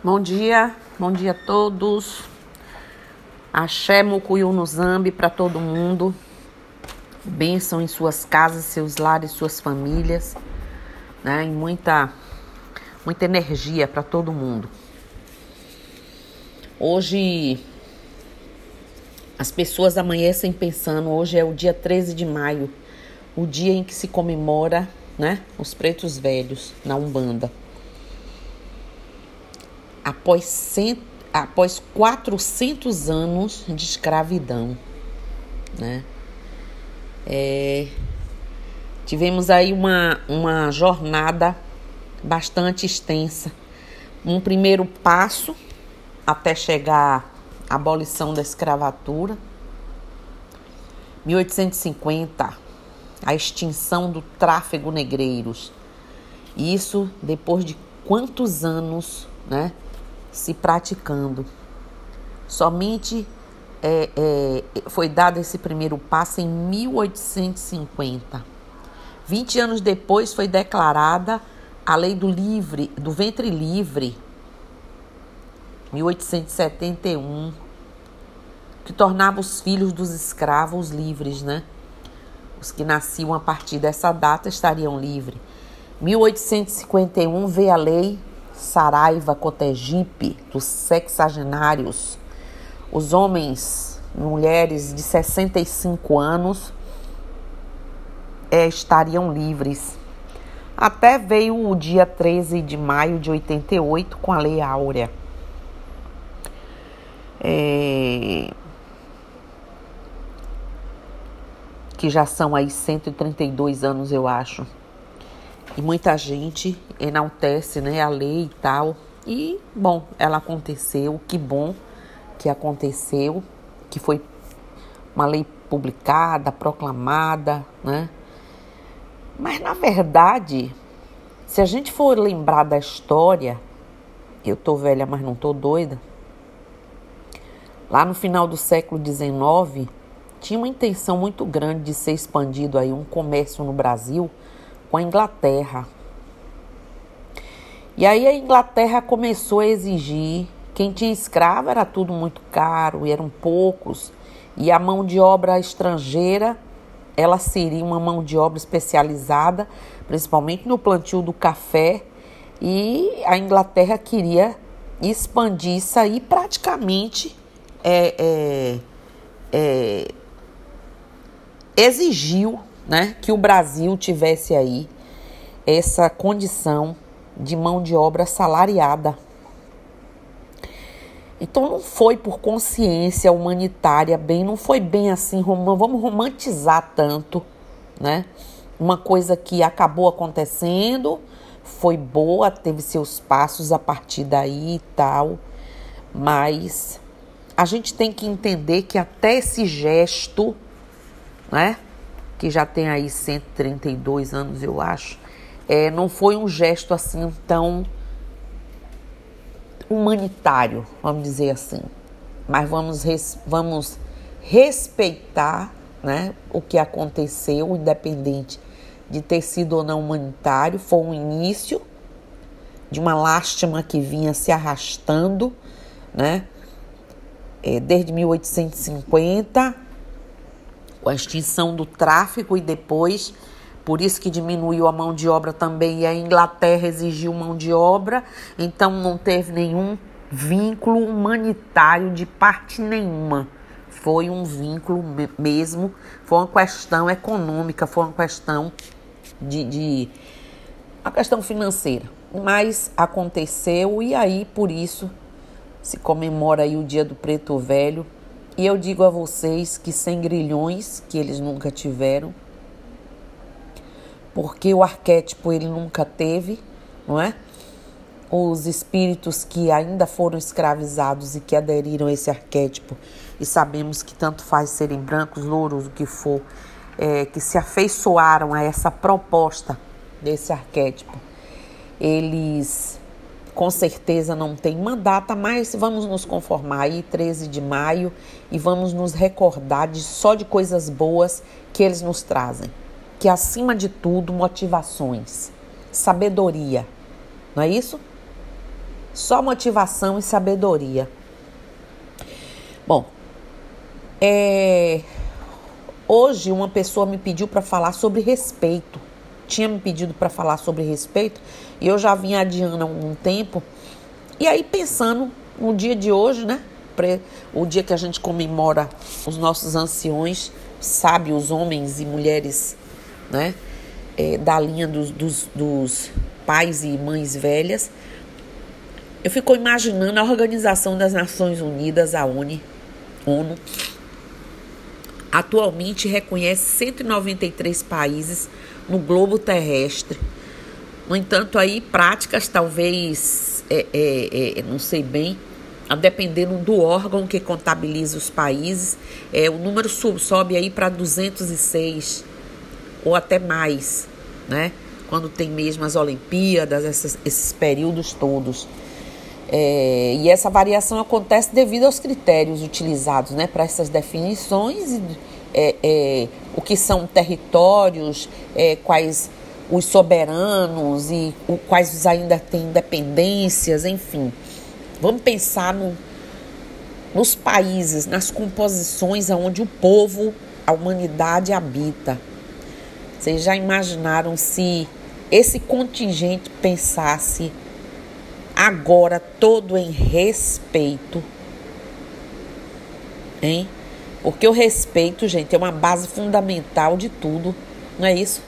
Bom dia, bom dia a todos. Axé Mucuyu no Zambi para todo mundo. Bênção em suas casas, seus lares, suas famílias, né? E muita, muita energia para todo mundo. Hoje as pessoas amanhecem pensando, hoje é o dia 13 de maio, o dia em que se comemora, né, os pretos velhos na Umbanda após, cento, após 400 anos de escravidão. Né? É, tivemos aí uma, uma jornada bastante extensa. Um primeiro passo até chegar à abolição da escravatura. 1850, a extinção do tráfego negreiros. Isso depois de quantos anos, né? Se praticando. Somente é, é, foi dado esse primeiro passo em 1850. 20 anos depois foi declarada a lei do livre, do ventre livre, 1871, que tornava os filhos dos escravos livres, né? Os que nasciam a partir dessa data estariam livres. 1851 veio a lei Saraiva Cotegipe, dos sexagenários, os homens, mulheres de 65 anos é, estariam livres. Até veio o dia 13 de maio de 88 com a Lei Áurea. É, que já são aí 132 anos, eu acho. E muita gente enaltece né, a lei e tal. E, bom, ela aconteceu, que bom que aconteceu, que foi uma lei publicada, proclamada, né? Mas, na verdade, se a gente for lembrar da história, eu tô velha, mas não tô doida, lá no final do século XIX, tinha uma intenção muito grande de ser expandido aí um comércio no Brasil com a Inglaterra. E aí a Inglaterra começou a exigir, quem tinha escravo era tudo muito caro e eram poucos, e a mão de obra estrangeira, ela seria uma mão de obra especializada, principalmente no plantio do café, e a Inglaterra queria expandir isso aí praticamente é, é, é, exigiu né, que o Brasil tivesse aí essa condição de mão de obra salariada. Então não foi por consciência humanitária, bem, não foi bem assim, vamos romantizar tanto, né? Uma coisa que acabou acontecendo, foi boa, teve seus passos a partir daí e tal, mas a gente tem que entender que até esse gesto, né? Que já tem aí 132 anos, eu acho, é, não foi um gesto assim tão humanitário, vamos dizer assim. Mas vamos, res, vamos respeitar né, o que aconteceu, independente de ter sido ou não humanitário. Foi um início de uma lástima que vinha se arrastando, né? É, desde 1850 a extinção do tráfico e depois, por isso que diminuiu a mão de obra também, e a Inglaterra exigiu mão de obra, então não teve nenhum vínculo humanitário de parte nenhuma. Foi um vínculo mesmo, foi uma questão econômica, foi uma questão de, de uma questão financeira. Mas aconteceu e aí por isso se comemora aí o Dia do Preto Velho, e eu digo a vocês que sem grilhões, que eles nunca tiveram, porque o arquétipo ele nunca teve, não é? Os espíritos que ainda foram escravizados e que aderiram a esse arquétipo, e sabemos que tanto faz serem brancos, louros, o que for, é, que se afeiçoaram a essa proposta desse arquétipo, eles com certeza não tem uma data, mas vamos nos conformar aí, 13 de maio, e vamos nos recordar de só de coisas boas que eles nos trazem. Que acima de tudo, motivações, sabedoria. Não é isso? Só motivação e sabedoria. Bom, é... hoje uma pessoa me pediu para falar sobre respeito. Tinha me pedido para falar sobre respeito e eu já vinha adiando há algum tempo. E aí pensando no dia de hoje, né? O dia que a gente comemora os nossos anciões, sábios, homens e mulheres, né? É, da linha dos, dos, dos pais e mães velhas. Eu fico imaginando a Organização das Nações Unidas, a ONU, atualmente reconhece 193 países no globo terrestre. No entanto, aí práticas talvez, é, é, é, não sei bem, a dependendo do órgão que contabiliza os países, é, o número sub, sobe aí para 206 ou até mais, né? Quando tem mesmo as Olimpíadas, esses, esses períodos todos. É, e essa variação acontece devido aos critérios utilizados né, para essas definições, é, é, o que são territórios, é, quais os soberanos e o, quais ainda têm independências, enfim. Vamos pensar no, nos países, nas composições onde o povo, a humanidade habita. Vocês já imaginaram se esse contingente pensasse agora todo em respeito. Hein? Porque o respeito, gente, é uma base fundamental de tudo, não é isso?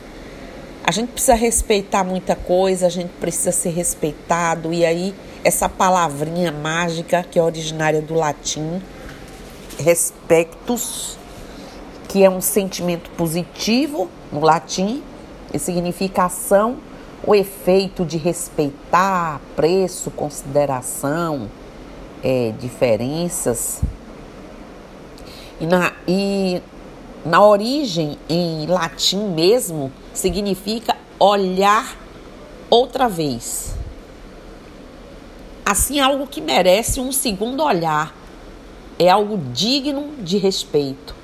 A gente precisa respeitar muita coisa, a gente precisa ser respeitado, e aí essa palavrinha mágica que é originária do latim, respectus, que é um sentimento positivo no latim, e significa ação o efeito de respeitar preço, consideração, é, diferenças. E na, e na origem, em latim mesmo, significa olhar outra vez. Assim, algo que merece um segundo olhar. É algo digno de respeito.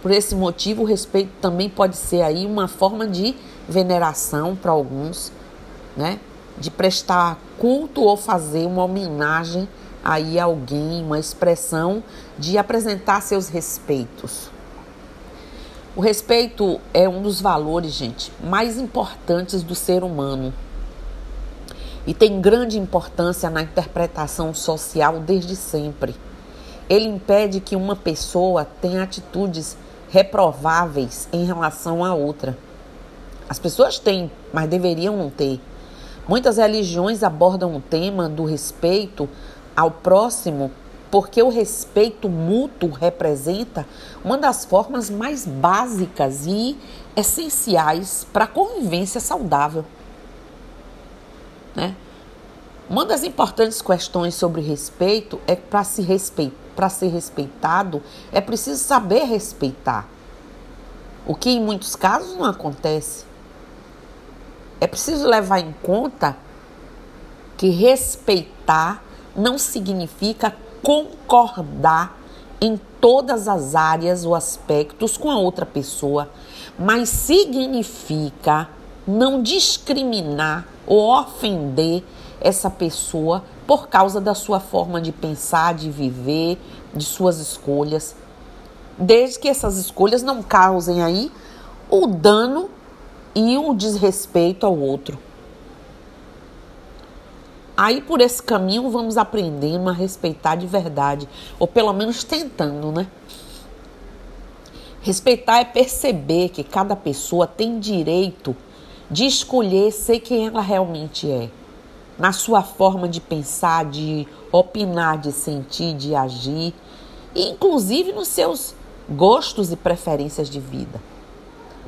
Por esse motivo, o respeito também pode ser aí uma forma de veneração para alguns, né? De prestar culto ou fazer uma homenagem aí a alguém, uma expressão de apresentar seus respeitos. O respeito é um dos valores, gente, mais importantes do ser humano. E tem grande importância na interpretação social desde sempre. Ele impede que uma pessoa tenha atitudes reprováveis em relação a outra. As pessoas têm, mas deveriam não ter. Muitas religiões abordam o tema do respeito ao próximo porque o respeito mútuo representa uma das formas mais básicas e essenciais para a convivência saudável. Né? Uma das importantes questões sobre respeito é para se respeitar, para ser respeitado, é preciso saber respeitar. O que em muitos casos não acontece. É preciso levar em conta que respeitar não significa concordar em todas as áreas ou aspectos com a outra pessoa, mas significa não discriminar ou ofender essa pessoa por causa da sua forma de pensar, de viver, de suas escolhas, desde que essas escolhas não causem aí o dano e o desrespeito ao outro. Aí por esse caminho vamos aprendendo a respeitar de verdade, ou pelo menos tentando, né? Respeitar é perceber que cada pessoa tem direito de escolher ser quem ela realmente é, na sua forma de pensar, de opinar, de sentir, de agir, e inclusive nos seus gostos e preferências de vida.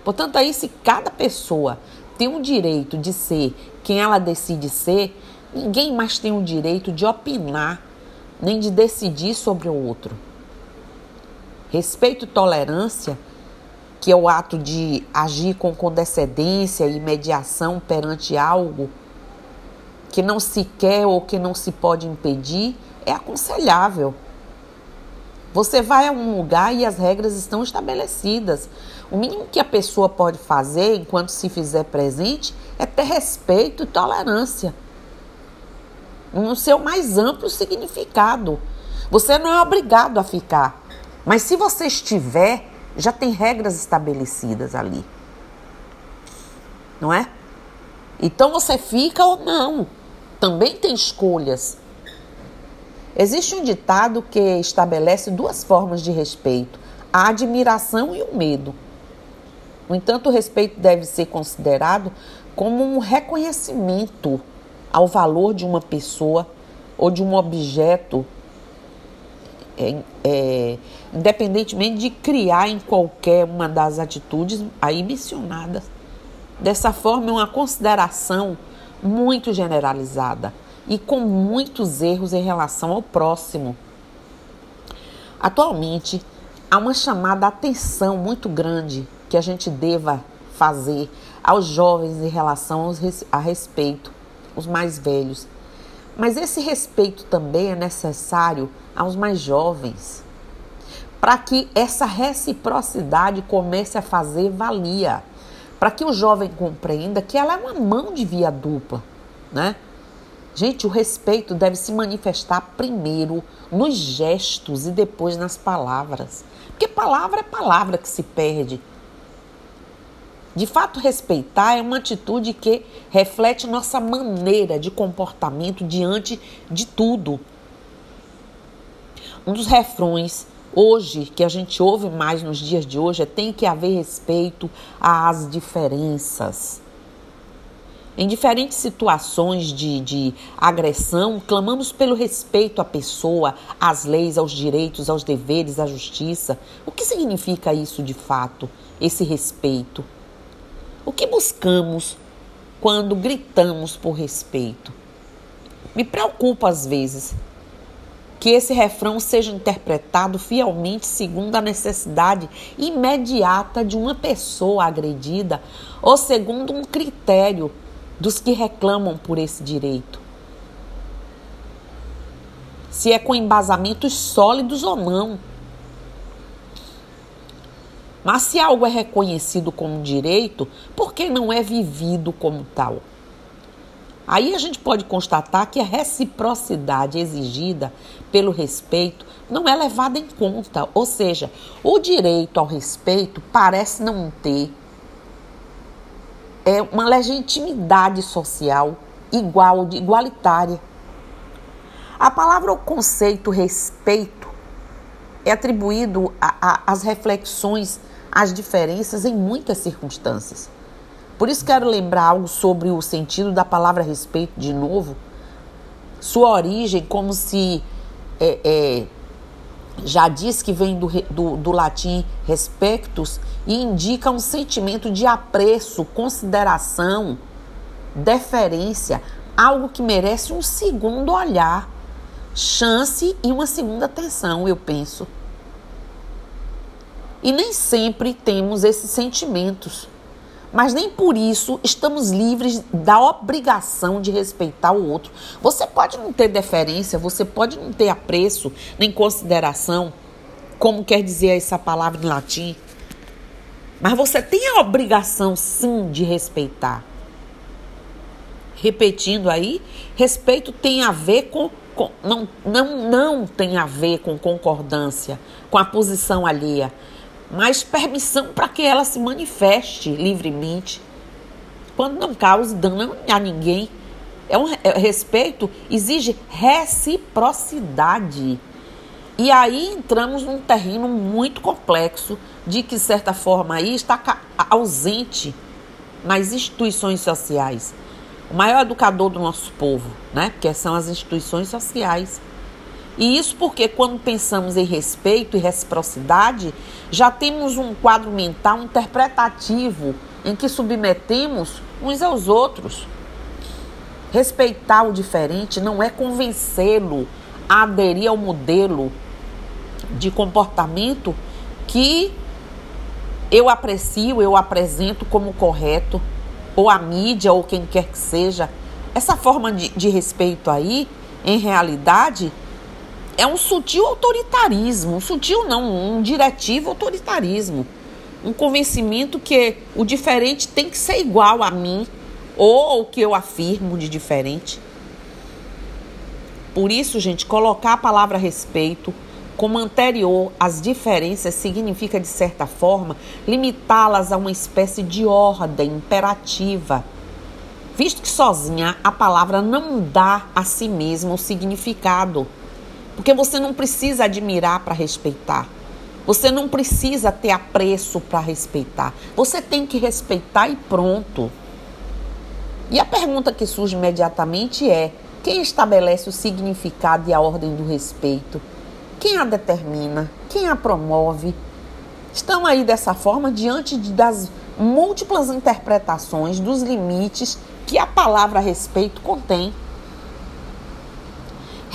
Portanto, aí se cada pessoa tem o direito de ser quem ela decide ser, ninguém mais tem o direito de opinar nem de decidir sobre o outro. Respeito e tolerância, que é o ato de agir com condescendência e mediação perante algo que não se quer ou que não se pode impedir, é aconselhável. Você vai a um lugar e as regras estão estabelecidas. O mínimo que a pessoa pode fazer enquanto se fizer presente é ter respeito e tolerância. no seu mais amplo significado. Você não é obrigado a ficar, mas se você estiver, já tem regras estabelecidas ali. Não é? Então você fica ou não. Também tem escolhas. Existe um ditado que estabelece duas formas de respeito: a admiração e o medo. No entanto, o respeito deve ser considerado como um reconhecimento ao valor de uma pessoa ou de um objeto, é, é, independentemente de criar em qualquer uma das atitudes aí mencionadas. Dessa forma, é uma consideração muito generalizada e com muitos erros em relação ao próximo. Atualmente, há uma chamada atenção muito grande que a gente deva fazer aos jovens em relação a respeito, os mais velhos. Mas esse respeito também é necessário aos mais jovens, para que essa reciprocidade comece a fazer valia, para que o jovem compreenda que ela é uma mão de via dupla, né? Gente, o respeito deve se manifestar primeiro nos gestos e depois nas palavras. Porque palavra é palavra que se perde. De fato, respeitar é uma atitude que reflete nossa maneira de comportamento diante de tudo. Um dos refrões hoje que a gente ouve mais nos dias de hoje é tem que haver respeito às diferenças. Em diferentes situações de, de agressão, clamamos pelo respeito à pessoa, às leis, aos direitos, aos deveres, à justiça. O que significa isso de fato, esse respeito? O que buscamos quando gritamos por respeito? Me preocupa às vezes que esse refrão seja interpretado fielmente segundo a necessidade imediata de uma pessoa agredida ou segundo um critério dos que reclamam por esse direito. Se é com embasamentos sólidos ou não. Mas se algo é reconhecido como direito, por que não é vivido como tal? Aí a gente pode constatar que a reciprocidade exigida pelo respeito não é levada em conta, ou seja, o direito ao respeito parece não ter é uma legitimidade social igual, igualitária. A palavra ou conceito respeito é atribuído às reflexões, às diferenças em muitas circunstâncias. Por isso quero lembrar algo sobre o sentido da palavra respeito de novo. Sua origem, como se é, é, já diz que vem do, do, do latim respectus e indica um sentimento de apreço, consideração, deferência, algo que merece um segundo olhar, chance e uma segunda atenção, eu penso. E nem sempre temos esses sentimentos, mas nem por isso estamos livres da obrigação de respeitar o outro. Você pode não ter deferência, você pode não ter apreço nem consideração, como quer dizer essa palavra em latim, mas você tem a obrigação, sim, de respeitar. Repetindo aí, respeito tem a ver com, não, não, não tem a ver com concordância, com a posição alheia, mas permissão para que ela se manifeste livremente, quando não cause dano a ninguém. É um é, respeito exige reciprocidade. E aí entramos num terreno muito complexo de que, certa forma, aí está ausente nas instituições sociais. O maior educador do nosso povo, né? Que são as instituições sociais. E isso porque quando pensamos em respeito e reciprocidade, já temos um quadro mental interpretativo em que submetemos uns aos outros. Respeitar o diferente não é convencê-lo a aderir ao modelo de comportamento que eu aprecio, eu apresento como correto, ou a mídia, ou quem quer que seja. Essa forma de, de respeito aí, em realidade, é um sutil autoritarismo. Um sutil não, um diretivo autoritarismo. Um convencimento que o diferente tem que ser igual a mim, ou o que eu afirmo de diferente. Por isso, gente, colocar a palavra respeito como anterior às diferenças significa, de certa forma, limitá-las a uma espécie de ordem imperativa, visto que sozinha a palavra não dá a si mesma o significado. Porque você não precisa admirar para respeitar. Você não precisa ter apreço para respeitar. Você tem que respeitar e pronto. E a pergunta que surge imediatamente é: quem estabelece o significado e a ordem do respeito? Quem a determina? Quem a promove? Estão aí dessa forma diante das múltiplas interpretações dos limites que a palavra respeito contém.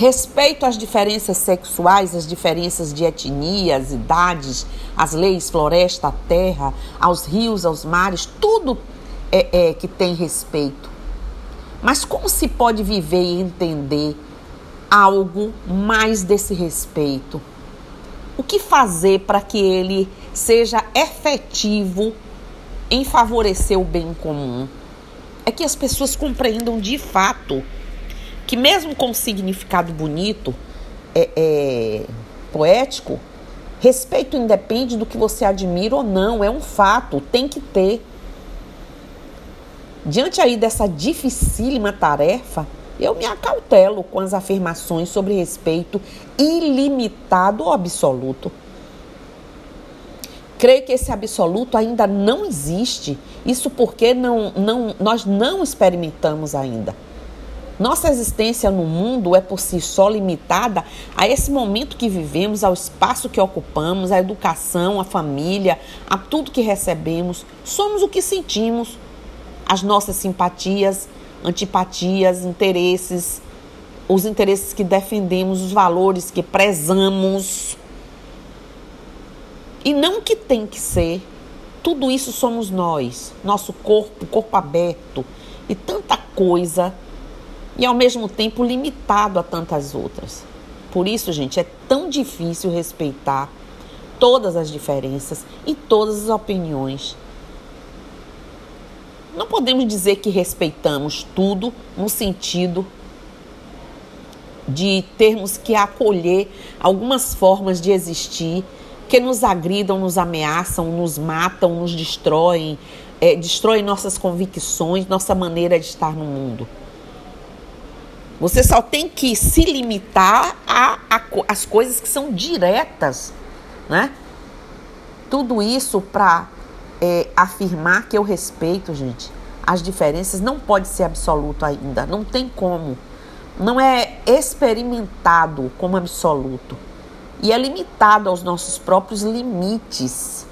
Respeito às diferenças sexuais, às diferenças de etnias, idades, às leis, floresta, terra, aos rios, aos mares, tudo é, é que tem respeito. Mas como se pode viver e entender algo mais desse respeito? O que fazer para que ele seja efetivo em favorecer o bem comum? É que as pessoas compreendam de fato que, mesmo com significado bonito, é, é, poético, respeito independe do que você admira ou não, é um fato, tem que ter. Diante aí dessa dificílima tarefa, eu me acautelo com as afirmações sobre respeito ilimitado ou absoluto. Creio que esse absoluto ainda não existe, isso porque não, não, nós não experimentamos ainda. Nossa existência no mundo é por si só limitada a esse momento que vivemos, ao espaço que ocupamos, à educação, à família, a tudo que recebemos. Somos o que sentimos as nossas simpatias, antipatias, interesses, os interesses que defendemos, os valores que prezamos. E não que tem que ser. Tudo isso somos nós, nosso corpo, corpo aberto e tanta coisa, e ao mesmo tempo limitado a tantas outras. Por isso, gente, é tão difícil respeitar todas as diferenças e todas as opiniões. Não podemos dizer que respeitamos tudo no sentido de termos que acolher algumas formas de existir que nos agridam, nos ameaçam, nos matam, nos destroem, é, destroem nossas convicções, nossa maneira de estar no mundo. Você só tem que se limitar a, as coisas que são diretas, né? Tudo isso para é, afirmar que eu respeito, gente, as diferenças não pode ser absoluto ainda, não tem como. Não é experimentado como absoluto e é limitado aos nossos próprios limites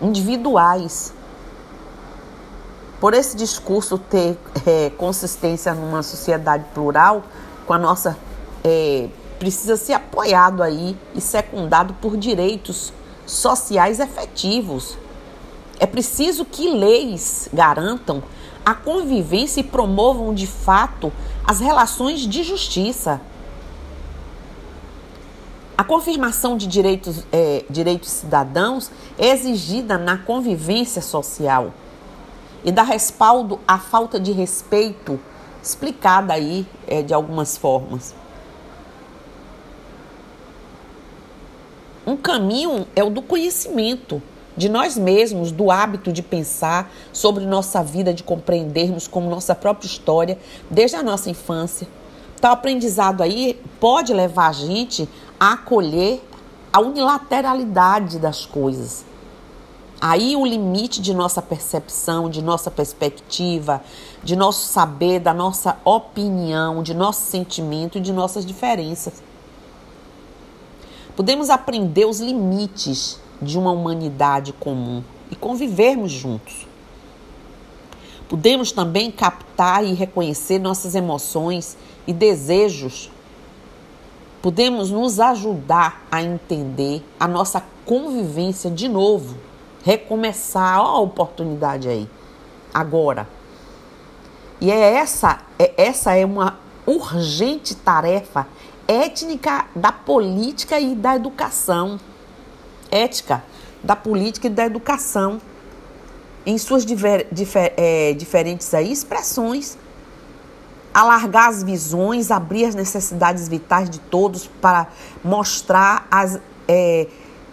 individuais. Por esse discurso ter é, consistência numa sociedade plural, com a nossa é, precisa ser apoiado aí e secundado por direitos sociais efetivos. É preciso que leis garantam a convivência e promovam de fato as relações de justiça. A confirmação de direitos, é, direitos cidadãos é exigida na convivência social e dá respaldo à falta de respeito, explicada aí é, de algumas formas. Um caminho é o do conhecimento de nós mesmos, do hábito de pensar sobre nossa vida, de compreendermos como nossa própria história desde a nossa infância. Tal aprendizado aí pode levar a gente a acolher a unilateralidade das coisas. Aí o limite de nossa percepção, de nossa perspectiva, de nosso saber, da nossa opinião, de nosso sentimento e de nossas diferenças. Podemos aprender os limites de uma humanidade comum e convivermos juntos. Podemos também captar e reconhecer nossas emoções e desejos. Podemos nos ajudar a entender a nossa convivência de novo, recomeçar Olha a oportunidade aí, agora. E é essa, é, essa é uma urgente tarefa étnica da política e da educação. Ética da política e da educação. Em suas diver, difer, é, diferentes aí, expressões. alargar as visões, abrir as necessidades vitais de todos para mostrar as é,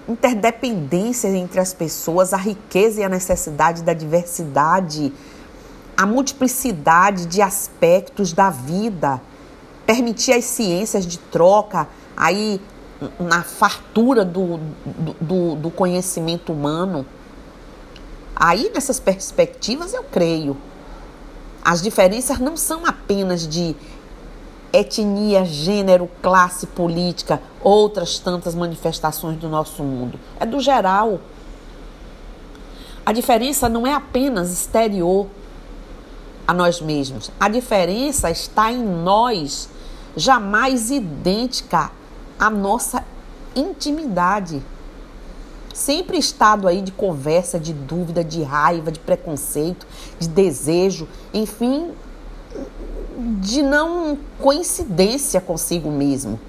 interdependências entre as pessoas, a riqueza e a necessidade da diversidade, a multiplicidade de aspectos da vida, permitir as ciências de troca, aí na fartura do, do, do conhecimento humano. Aí, nessas perspectivas, eu creio. As diferenças não são apenas de etnia, gênero, classe política, outras tantas manifestações do nosso mundo. É do geral. A diferença não é apenas exterior a nós mesmos. A diferença está em nós, jamais idêntica à nossa intimidade. Sempre estado aí de conversa, de dúvida, de raiva, de preconceito, de desejo, enfim, de não coincidência consigo mesmo.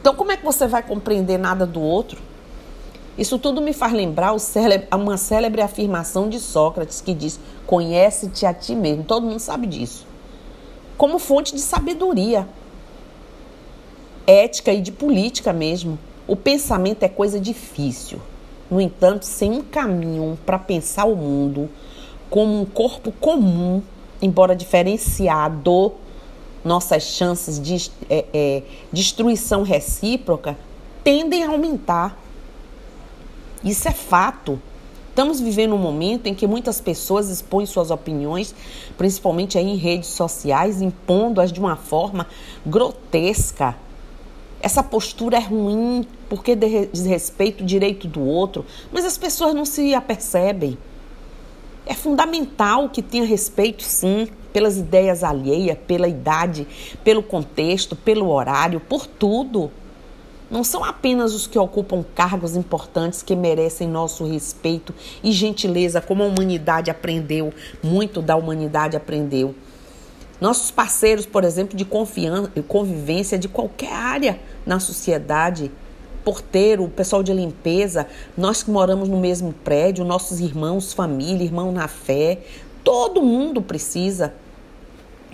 Então, como é que você vai compreender nada do outro? Isso tudo me faz lembrar uma célebre afirmação de Sócrates que diz: Conhece-te a ti mesmo. Todo mundo sabe disso. Como fonte de sabedoria, ética e de política mesmo. O pensamento é coisa difícil. No entanto, sem um caminho para pensar o mundo como um corpo comum, embora diferenciado, nossas chances de é, é, destruição recíproca tendem a aumentar. Isso é fato. Estamos vivendo um momento em que muitas pessoas expõem suas opiniões, principalmente aí em redes sociais, impondo-as de uma forma grotesca. Essa postura é ruim porque desrespeita o direito do outro, mas as pessoas não se apercebem. É fundamental que tenha respeito, sim, pelas ideias alheias, pela idade, pelo contexto, pelo horário, por tudo. Não são apenas os que ocupam cargos importantes que merecem nosso respeito e gentileza, como a humanidade aprendeu, muito da humanidade aprendeu. Nossos parceiros, por exemplo, de convivência de qualquer área na sociedade, porteiro, o pessoal de limpeza, nós que moramos no mesmo prédio, nossos irmãos, família, irmão na fé, todo mundo precisa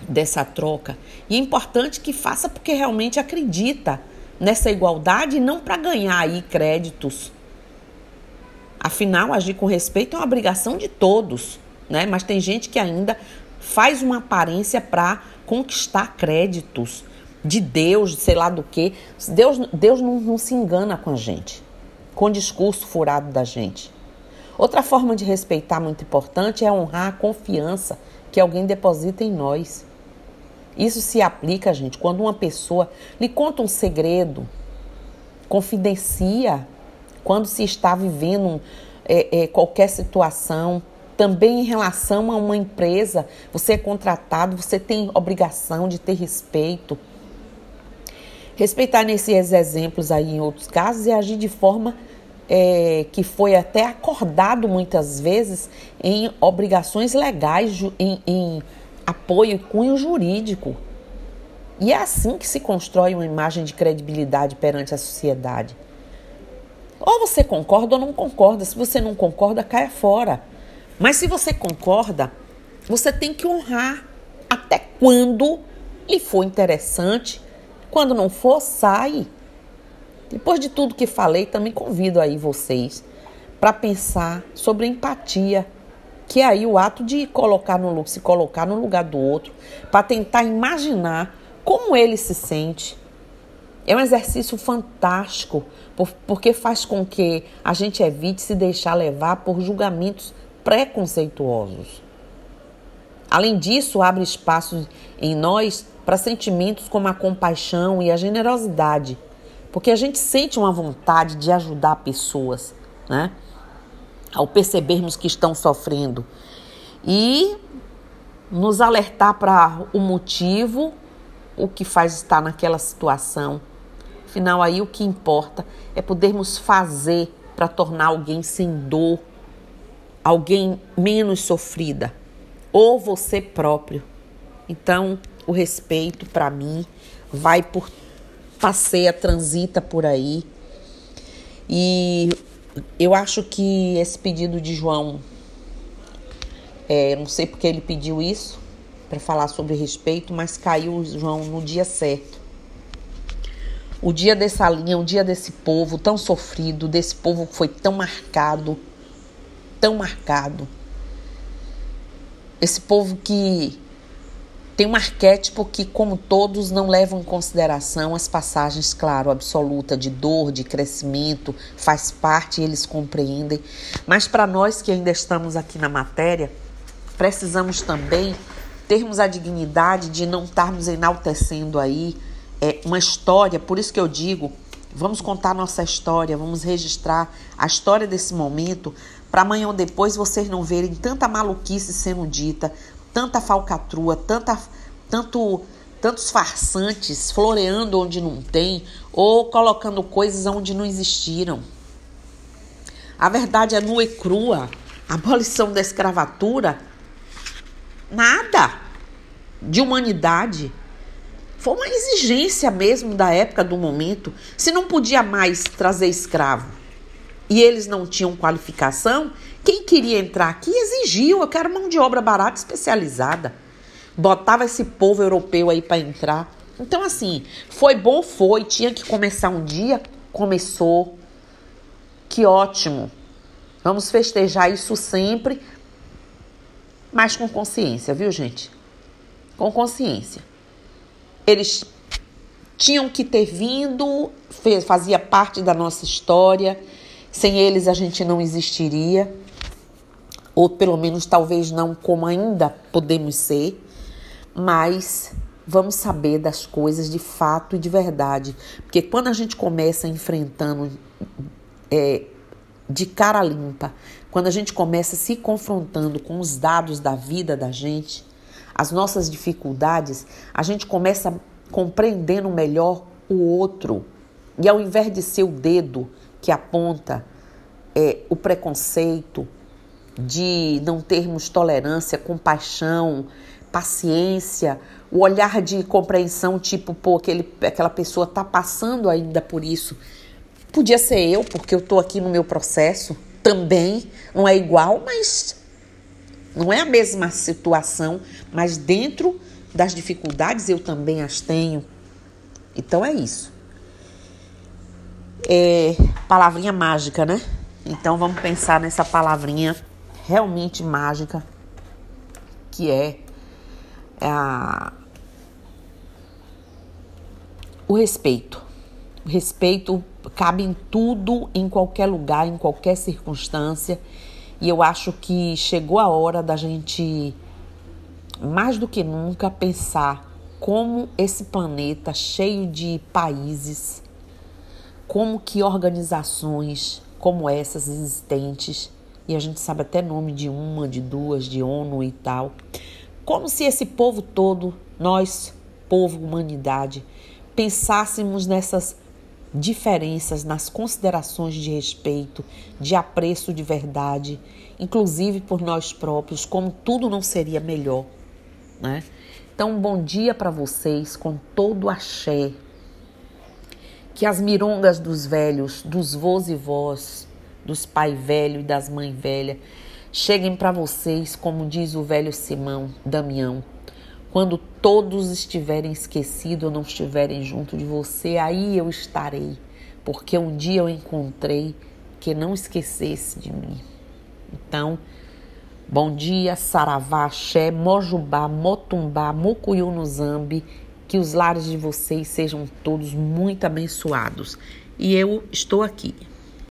dessa troca. E é importante que faça porque realmente acredita nessa igualdade e não para ganhar aí créditos. Afinal, agir com respeito é uma obrigação de todos, né? Mas tem gente que ainda faz uma aparência para conquistar créditos de Deus, sei lá do que. Deus, Deus não, não se engana com a gente, com o discurso furado da gente. Outra forma de respeitar muito importante é honrar a confiança que alguém deposita em nós. Isso se aplica, gente, quando uma pessoa lhe conta um segredo, confidencia quando se está vivendo é, é, qualquer situação, também em relação a uma empresa, você é contratado, você tem obrigação de ter respeito. Respeitar nesses exemplos aí em outros casos e agir de forma é, que foi até acordado muitas vezes em obrigações legais, em, em apoio e cunho jurídico. E é assim que se constrói uma imagem de credibilidade perante a sociedade. Ou você concorda ou não concorda. Se você não concorda, caia fora. Mas se você concorda, você tem que honrar até quando lhe for interessante. Quando não for, sai. Depois de tudo que falei, também convido aí vocês para pensar sobre empatia, que é aí o ato de colocar no se colocar no lugar do outro, para tentar imaginar como ele se sente. É um exercício fantástico, porque faz com que a gente evite se deixar levar por julgamentos preconceituosos. Além disso, abre espaço em nós para sentimentos como a compaixão e a generosidade, porque a gente sente uma vontade de ajudar pessoas, né? Ao percebermos que estão sofrendo e nos alertar para o motivo, o que faz estar naquela situação. Afinal, aí o que importa é podermos fazer para tornar alguém sem dor alguém menos sofrida ou você próprio. Então, o respeito para mim vai por passeia, transita por aí. E eu acho que esse pedido de João, é, não sei porque ele pediu isso, para falar sobre respeito, mas caiu João no dia certo. O dia dessa linha, o dia desse povo tão sofrido, desse povo que foi tão marcado, tão marcado. Esse povo que tem um arquétipo que, como todos, não levam em consideração as passagens, claro, absoluta de dor, de crescimento, faz parte eles compreendem. Mas para nós que ainda estamos aqui na matéria, precisamos também termos a dignidade de não estarmos enaltecendo aí é, uma história. Por isso que eu digo, vamos contar nossa história, vamos registrar a história desse momento, para amanhã ou depois vocês não verem tanta maluquice sendo dita, tanta falcatrua, tanta, tanto, tantos farsantes floreando onde não tem ou colocando coisas onde não existiram. A verdade é nua e crua. A abolição da escravatura, nada de humanidade. Foi uma exigência mesmo da época, do momento. Se não podia mais trazer escravo e eles não tinham qualificação, quem queria entrar aqui exigiu, eu quero mão de obra barata especializada. Botava esse povo europeu aí para entrar. Então, assim, foi bom, foi. Tinha que começar um dia, começou. Que ótimo. Vamos festejar isso sempre, mas com consciência, viu, gente? Com consciência. Eles tinham que ter vindo, fazia parte da nossa história. Sem eles a gente não existiria ou pelo menos talvez não como ainda podemos ser, mas vamos saber das coisas de fato e de verdade. Porque quando a gente começa enfrentando é, de cara limpa, quando a gente começa se confrontando com os dados da vida da gente, as nossas dificuldades, a gente começa compreendendo melhor o outro. E ao invés de ser o dedo que aponta é, o preconceito, de não termos tolerância, compaixão, paciência, o olhar de compreensão, tipo, pô, aquele, aquela pessoa tá passando ainda por isso. Podia ser eu, porque eu tô aqui no meu processo também, não é igual, mas não é a mesma situação, mas dentro das dificuldades eu também as tenho. Então é isso. É palavrinha mágica, né? Então vamos pensar nessa palavrinha realmente mágica, que é, é a, o respeito. O respeito cabe em tudo, em qualquer lugar, em qualquer circunstância. E eu acho que chegou a hora da gente, mais do que nunca, pensar como esse planeta cheio de países, como que organizações como essas existentes e a gente sabe até nome de uma, de duas, de ONU e tal. Como se esse povo todo, nós, povo, humanidade, pensássemos nessas diferenças, nas considerações de respeito, de apreço de verdade, inclusive por nós próprios, como tudo não seria melhor, né? Então, bom dia para vocês com todo axé. Que as mirongas dos velhos, dos vós e vós, dos pai velho e das mãe velha, cheguem para vocês, como diz o velho Simão Damião, quando todos estiverem esquecidos ou não estiverem junto de você, aí eu estarei, porque um dia eu encontrei que não esquecesse de mim. Então, bom dia, Saravá, Xé, Mojubá, Motumbá, Mucuyu no Zambi, que os lares de vocês sejam todos muito abençoados. E eu estou aqui.